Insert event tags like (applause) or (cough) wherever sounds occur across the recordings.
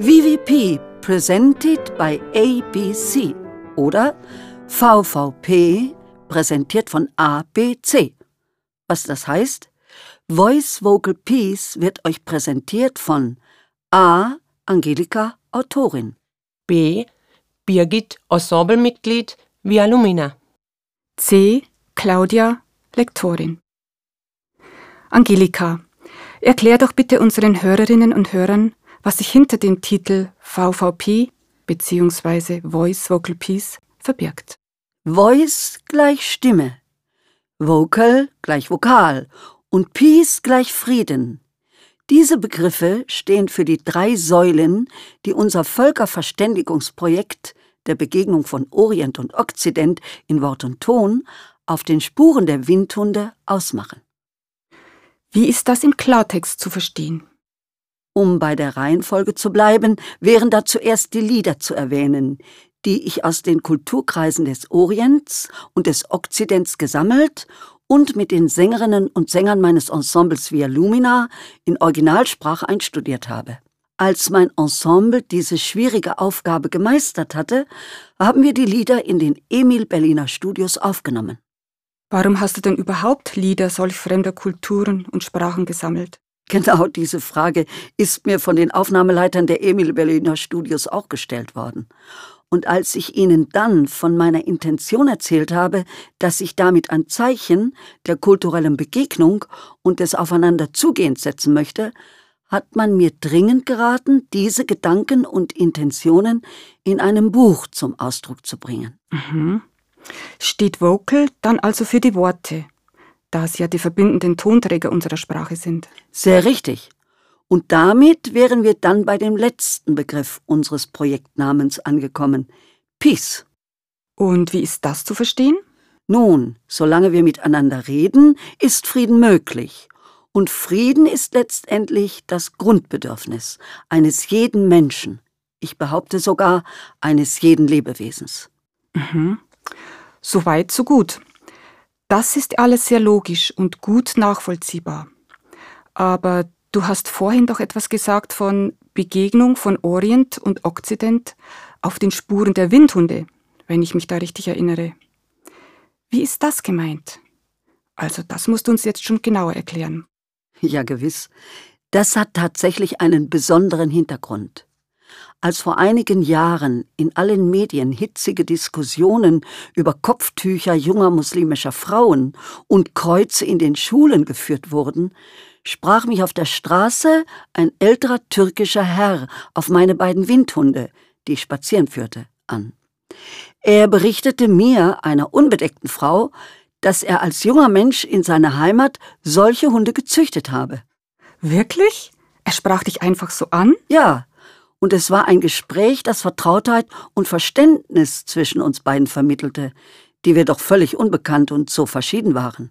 VVP presented by ABC oder VVP präsentiert von ABC. Was das heißt? Voice Vocal Piece wird euch präsentiert von A. Angelika, Autorin. B. Birgit, Ensemblemitglied, Via Lumina. C. Claudia, Lektorin. Angelika, erklär doch bitte unseren Hörerinnen und Hörern, was sich hinter dem Titel VVP bzw. Voice Vocal Piece verbirgt. Voice gleich Stimme, Vocal gleich Vokal und Peace gleich Frieden. Diese Begriffe stehen für die drei Säulen, die unser Völkerverständigungsprojekt der Begegnung von Orient und Okzident in Wort und Ton auf den Spuren der Windhunde ausmachen. Wie ist das im Klartext zu verstehen? Um bei der Reihenfolge zu bleiben, wären da zuerst die Lieder zu erwähnen, die ich aus den Kulturkreisen des Orients und des Okzidents gesammelt und mit den Sängerinnen und Sängern meines Ensembles Via Lumina in Originalsprache einstudiert habe. Als mein Ensemble diese schwierige Aufgabe gemeistert hatte, haben wir die Lieder in den Emil Berliner Studios aufgenommen. Warum hast du denn überhaupt Lieder solch fremder Kulturen und Sprachen gesammelt? (laughs) Genau diese Frage ist mir von den Aufnahmeleitern der Emil Berliner Studios auch gestellt worden. Und als ich ihnen dann von meiner Intention erzählt habe, dass ich damit ein Zeichen der kulturellen Begegnung und des Aufeinanderzugehens setzen möchte, hat man mir dringend geraten, diese Gedanken und Intentionen in einem Buch zum Ausdruck zu bringen. Mhm. Steht Vocal dann also für die Worte, da sie ja die verbindenden Tonträger unserer Sprache sind. Sehr richtig. Und damit wären wir dann bei dem letzten Begriff unseres Projektnamens angekommen. Peace. Und wie ist das zu verstehen? Nun, solange wir miteinander reden, ist Frieden möglich. Und Frieden ist letztendlich das Grundbedürfnis eines jeden Menschen. Ich behaupte sogar eines jeden Lebewesens. Mhm. So weit, so gut. Das ist alles sehr logisch und gut nachvollziehbar. Aber du hast vorhin doch etwas gesagt von Begegnung von Orient und Okzident auf den Spuren der Windhunde, wenn ich mich da richtig erinnere. Wie ist das gemeint? Also das musst du uns jetzt schon genauer erklären. Ja, gewiss. Das hat tatsächlich einen besonderen Hintergrund. Als vor einigen Jahren in allen Medien hitzige Diskussionen über Kopftücher junger muslimischer Frauen und Kreuze in den Schulen geführt wurden, sprach mich auf der Straße ein älterer türkischer Herr auf meine beiden Windhunde, die ich spazieren führte, an. Er berichtete mir, einer unbedeckten Frau, dass er als junger Mensch in seiner Heimat solche Hunde gezüchtet habe. Wirklich? Er sprach dich einfach so an? Ja, und es war ein Gespräch, das Vertrautheit und Verständnis zwischen uns beiden vermittelte, die wir doch völlig unbekannt und so verschieden waren.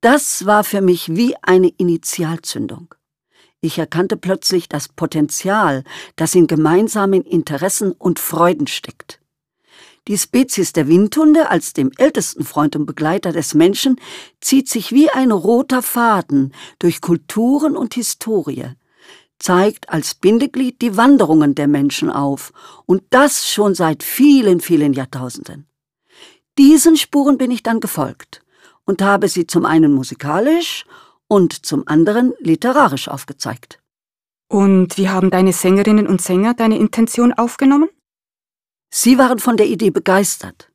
Das war für mich wie eine Initialzündung. Ich erkannte plötzlich das Potenzial, das in gemeinsamen Interessen und Freuden steckt. Die Spezies der Windhunde als dem ältesten Freund und Begleiter des Menschen zieht sich wie ein roter Faden durch Kulturen und Historie, zeigt als Bindeglied die Wanderungen der Menschen auf, und das schon seit vielen, vielen Jahrtausenden. Diesen Spuren bin ich dann gefolgt und habe sie zum einen musikalisch und zum anderen literarisch aufgezeigt. Und wie haben deine Sängerinnen und Sänger deine Intention aufgenommen? Sie waren von der Idee begeistert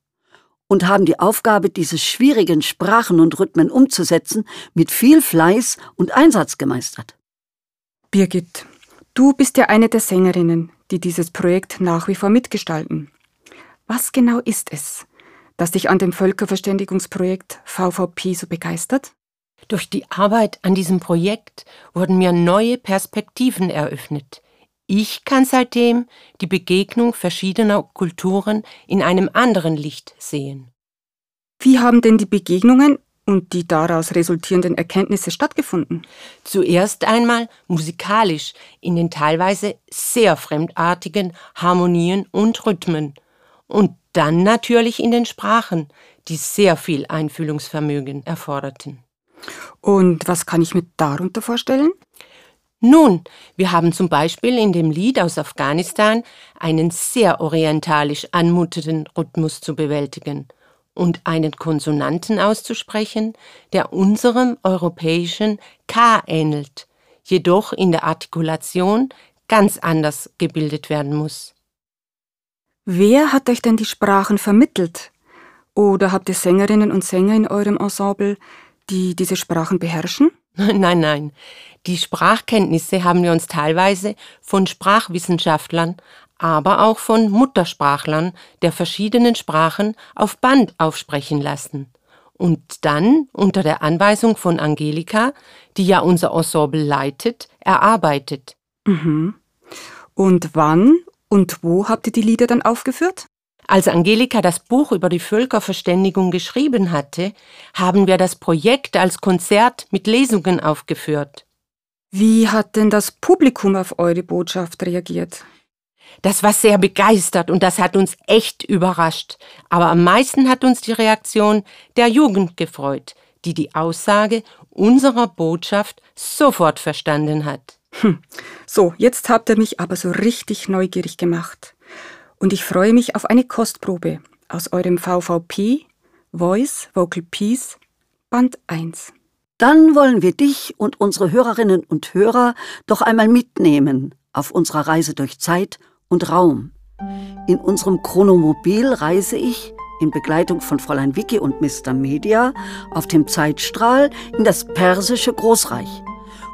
und haben die Aufgabe, diese schwierigen Sprachen und Rhythmen umzusetzen, mit viel Fleiß und Einsatz gemeistert. Birgit, du bist ja eine der Sängerinnen, die dieses Projekt nach wie vor mitgestalten. Was genau ist es, das dich an dem Völkerverständigungsprojekt VVP so begeistert? Durch die Arbeit an diesem Projekt wurden mir neue Perspektiven eröffnet. Ich kann seitdem die Begegnung verschiedener Kulturen in einem anderen Licht sehen. Wie haben denn die Begegnungen und die daraus resultierenden Erkenntnisse stattgefunden? Zuerst einmal musikalisch in den teilweise sehr fremdartigen Harmonien und Rhythmen und dann natürlich in den Sprachen, die sehr viel Einfühlungsvermögen erforderten. Und was kann ich mir darunter vorstellen? Nun, wir haben zum Beispiel in dem Lied aus Afghanistan einen sehr orientalisch anmutenden Rhythmus zu bewältigen und einen Konsonanten auszusprechen, der unserem europäischen K ähnelt, jedoch in der Artikulation ganz anders gebildet werden muss. Wer hat euch denn die Sprachen vermittelt? Oder habt ihr Sängerinnen und Sänger in eurem Ensemble, die diese Sprachen beherrschen? (laughs) Nein, nein. Die Sprachkenntnisse haben wir uns teilweise von Sprachwissenschaftlern, aber auch von Muttersprachlern der verschiedenen Sprachen auf Band aufsprechen lassen. Und dann, unter der Anweisung von Angelika, die ja unser Ensemble leitet, erarbeitet. Mhm. Und wann und wo habt ihr die Lieder dann aufgeführt? Als Angelika das Buch über die Völkerverständigung geschrieben hatte, haben wir das Projekt als Konzert mit Lesungen aufgeführt. Wie hat denn das Publikum auf eure Botschaft reagiert? Das war sehr begeistert und das hat uns echt überrascht. Aber am meisten hat uns die Reaktion der Jugend gefreut, die die Aussage unserer Botschaft sofort verstanden hat. Hm. So, jetzt habt ihr mich aber so richtig neugierig gemacht. Und ich freue mich auf eine Kostprobe aus eurem VVP Voice Vocal Peace Band 1. Dann wollen wir dich und unsere Hörerinnen und Hörer doch einmal mitnehmen auf unserer Reise durch Zeit und Raum. In unserem Chronomobil reise ich in Begleitung von Fräulein Vicky und Mr. Media auf dem Zeitstrahl in das persische Großreich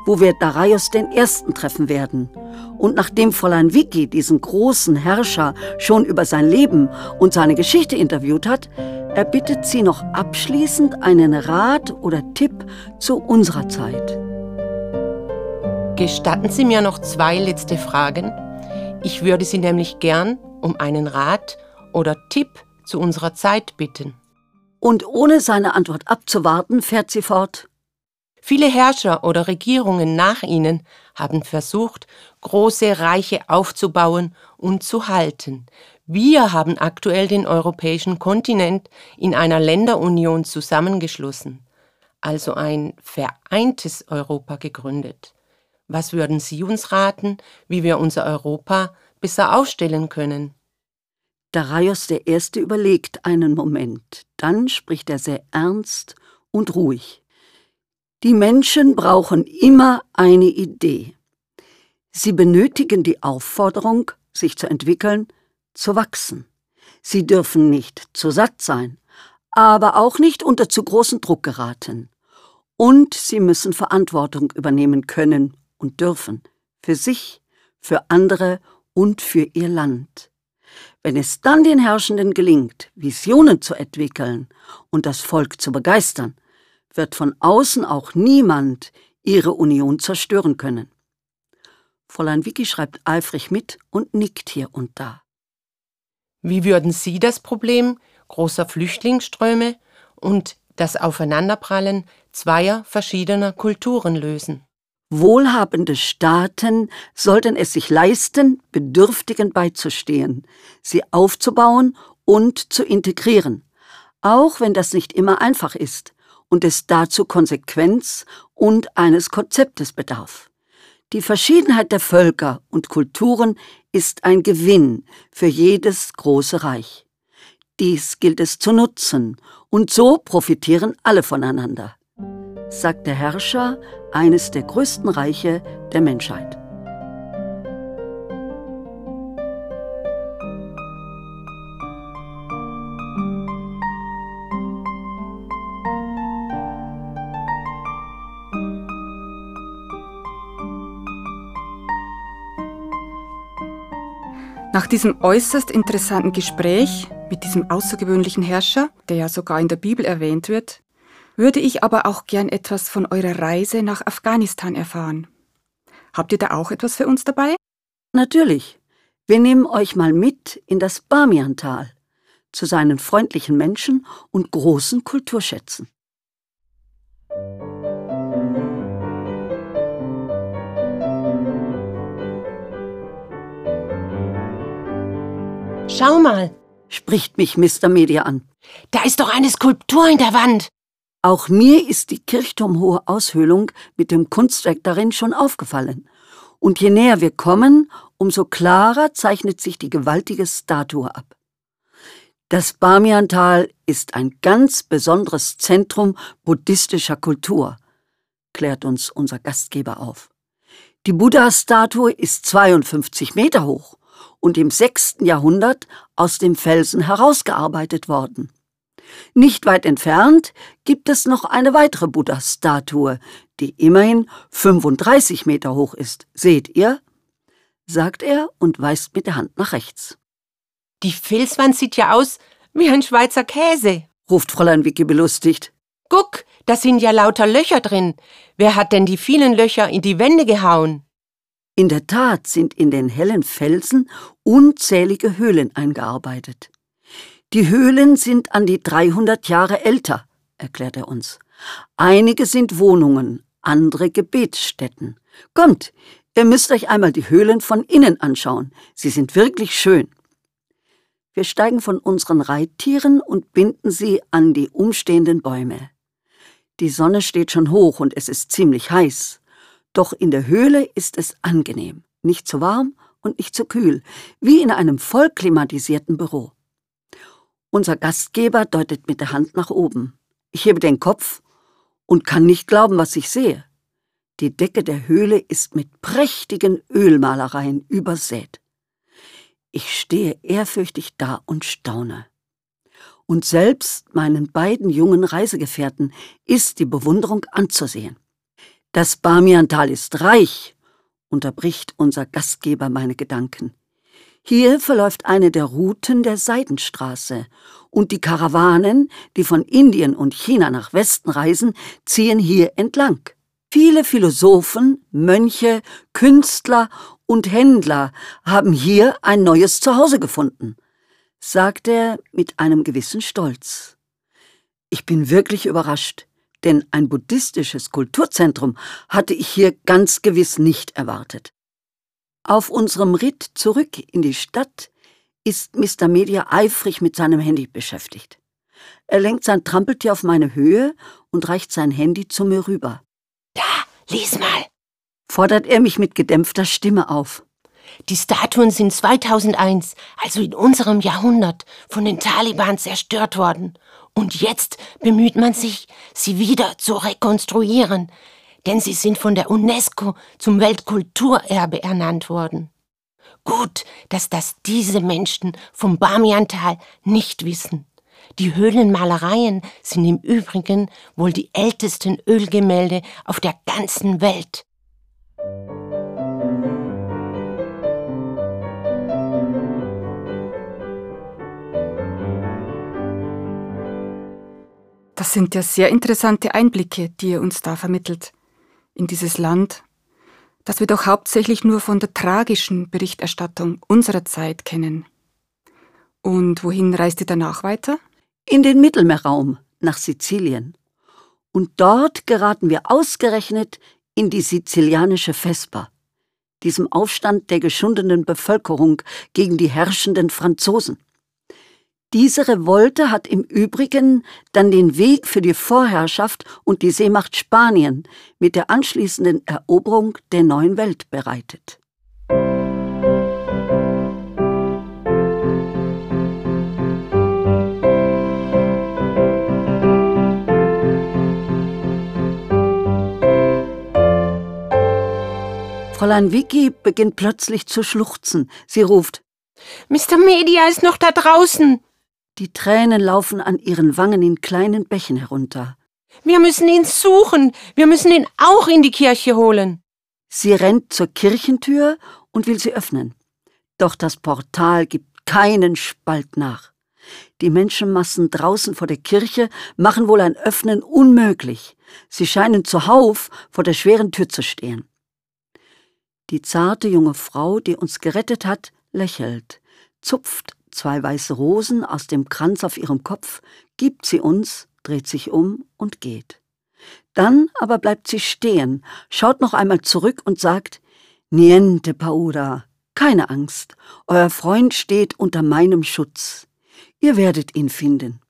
wo wir Darius den Ersten treffen werden. Und nachdem Fräulein Vicky diesen großen Herrscher schon über sein Leben und seine Geschichte interviewt hat, erbittet sie noch abschließend einen Rat oder Tipp zu unserer Zeit. Gestatten Sie mir noch zwei letzte Fragen? Ich würde Sie nämlich gern um einen Rat oder Tipp zu unserer Zeit bitten. Und ohne seine Antwort abzuwarten, fährt sie fort. Viele Herrscher oder Regierungen nach ihnen haben versucht, große Reiche aufzubauen und zu halten. Wir haben aktuell den europäischen Kontinent in einer Länderunion zusammengeschlossen, also ein vereintes Europa gegründet. Was würden Sie uns raten, wie wir unser Europa besser aufstellen können? Darius der Erste überlegt einen Moment, dann spricht er sehr ernst und ruhig. Die Menschen brauchen immer eine Idee. Sie benötigen die Aufforderung, sich zu entwickeln, zu wachsen. Sie dürfen nicht zu satt sein, aber auch nicht unter zu großen Druck geraten. Und sie müssen Verantwortung übernehmen können und dürfen, für sich, für andere und für ihr Land. Wenn es dann den Herrschenden gelingt, Visionen zu entwickeln und das Volk zu begeistern, wird von außen auch niemand ihre Union zerstören können. Fräulein Vicky schreibt eifrig mit und nickt hier und da. Wie würden Sie das Problem großer Flüchtlingsströme und das Aufeinanderprallen zweier verschiedener Kulturen lösen? Wohlhabende Staaten sollten es sich leisten, Bedürftigen beizustehen, sie aufzubauen und zu integrieren, auch wenn das nicht immer einfach ist, und es dazu Konsequenz und eines Konzeptes bedarf. Die Verschiedenheit der Völker und Kulturen ist ein Gewinn für jedes große Reich. Dies gilt es zu nutzen, und so profitieren alle voneinander, sagt der Herrscher eines der größten Reiche der Menschheit. Nach diesem äußerst interessanten Gespräch mit diesem außergewöhnlichen Herrscher, der ja sogar in der Bibel erwähnt wird, würde ich aber auch gern etwas von eurer Reise nach Afghanistan erfahren. Habt ihr da auch etwas für uns dabei? Natürlich. Wir nehmen euch mal mit in das Bamiantal, zu seinen freundlichen Menschen und großen Kulturschätzen. Schau mal, spricht mich Mr. Media an. Da ist doch eine Skulptur in der Wand. Auch mir ist die kirchturmhohe Aushöhlung mit dem Kunstwerk darin schon aufgefallen. Und je näher wir kommen, umso klarer zeichnet sich die gewaltige Statue ab. Das Bamiantal ist ein ganz besonderes Zentrum buddhistischer Kultur, klärt uns unser Gastgeber auf. Die Buddha-Statue ist 52 Meter hoch und im 6. Jahrhundert aus dem Felsen herausgearbeitet worden. Nicht weit entfernt gibt es noch eine weitere Buddha-Statue, die immerhin 35 Meter hoch ist. Seht ihr? sagt er und weist mit der Hand nach rechts. Die Felswand sieht ja aus wie ein Schweizer Käse, ruft Fräulein Vicky belustigt. Guck, da sind ja lauter Löcher drin. Wer hat denn die vielen Löcher in die Wände gehauen? In der Tat sind in den hellen Felsen unzählige Höhlen eingearbeitet. Die Höhlen sind an die 300 Jahre älter, erklärt er uns. Einige sind Wohnungen, andere Gebetsstätten. Kommt, ihr müsst euch einmal die Höhlen von innen anschauen. Sie sind wirklich schön. Wir steigen von unseren Reittieren und binden sie an die umstehenden Bäume. Die Sonne steht schon hoch und es ist ziemlich heiß. Doch in der Höhle ist es angenehm, nicht zu warm und nicht zu kühl, wie in einem voll klimatisierten Büro. Unser Gastgeber deutet mit der Hand nach oben. Ich hebe den Kopf und kann nicht glauben, was ich sehe. Die Decke der Höhle ist mit prächtigen Ölmalereien übersät. Ich stehe ehrfürchtig da und staune. Und selbst meinen beiden jungen Reisegefährten ist die Bewunderung anzusehen. Das Bamiantal ist reich, unterbricht unser Gastgeber meine Gedanken. Hier verläuft eine der Routen der Seidenstraße, und die Karawanen, die von Indien und China nach Westen reisen, ziehen hier entlang. Viele Philosophen, Mönche, Künstler und Händler haben hier ein neues Zuhause gefunden, sagt er mit einem gewissen Stolz. Ich bin wirklich überrascht, denn ein buddhistisches Kulturzentrum hatte ich hier ganz gewiss nicht erwartet. Auf unserem Ritt zurück in die Stadt ist Mr. Media eifrig mit seinem Handy beschäftigt. Er lenkt sein Trampeltier auf meine Höhe und reicht sein Handy zu mir rüber. Da, lies mal, fordert er mich mit gedämpfter Stimme auf. Die Statuen sind 2001, also in unserem Jahrhundert, von den Taliban zerstört worden. Und jetzt bemüht man sich, sie wieder zu rekonstruieren denn sie sind von der UNESCO zum Weltkulturerbe ernannt worden. Gut, dass das diese Menschen vom Bamiantal nicht wissen. Die Höhlenmalereien sind im Übrigen wohl die ältesten Ölgemälde auf der ganzen Welt. Das sind ja sehr interessante Einblicke, die ihr uns da vermittelt in dieses Land, das wir doch hauptsächlich nur von der tragischen Berichterstattung unserer Zeit kennen. Und wohin reist ihr danach weiter? In den Mittelmeerraum, nach Sizilien. Und dort geraten wir ausgerechnet in die sizilianische Vespa, diesem Aufstand der geschundenen Bevölkerung gegen die herrschenden Franzosen. Diese Revolte hat im Übrigen dann den Weg für die Vorherrschaft und die Seemacht Spanien mit der anschließenden Eroberung der neuen Welt bereitet. Fräulein Vicky beginnt plötzlich zu schluchzen. Sie ruft Mr. Media ist noch da draußen. Die Tränen laufen an ihren Wangen in kleinen Bächen herunter. Wir müssen ihn suchen. Wir müssen ihn auch in die Kirche holen. Sie rennt zur Kirchentür und will sie öffnen. Doch das Portal gibt keinen Spalt nach. Die Menschenmassen draußen vor der Kirche machen wohl ein Öffnen unmöglich. Sie scheinen zuhauf vor der schweren Tür zu stehen. Die zarte junge Frau, die uns gerettet hat, lächelt, zupft zwei weiße Rosen aus dem Kranz auf ihrem Kopf, gibt sie uns, dreht sich um und geht. Dann aber bleibt sie stehen, schaut noch einmal zurück und sagt, Niente paura, keine Angst, euer Freund steht unter meinem Schutz. Ihr werdet ihn finden.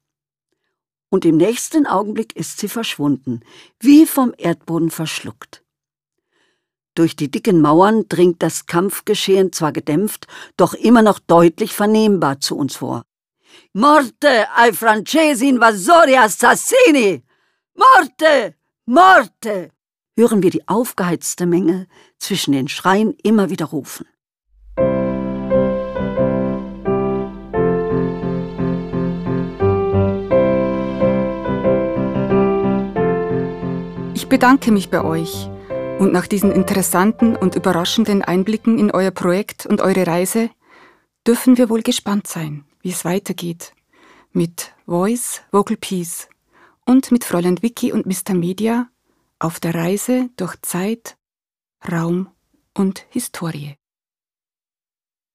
Und im nächsten Augenblick ist sie verschwunden, wie vom Erdboden verschluckt. Durch die dicken Mauern dringt das Kampfgeschehen zwar gedämpft, doch immer noch deutlich vernehmbar zu uns vor. Morte ai francesi invasori assassini! Morte! Morte! hören wir die aufgeheizte Menge zwischen den Schreien immer wieder rufen. Ich bedanke mich bei euch und nach diesen interessanten und überraschenden Einblicken in euer Projekt und eure Reise dürfen wir wohl gespannt sein, wie es weitergeht mit Voice Vocal Peace und mit Fräulein Vicky und Mr. Media auf der Reise durch Zeit, Raum und Historie.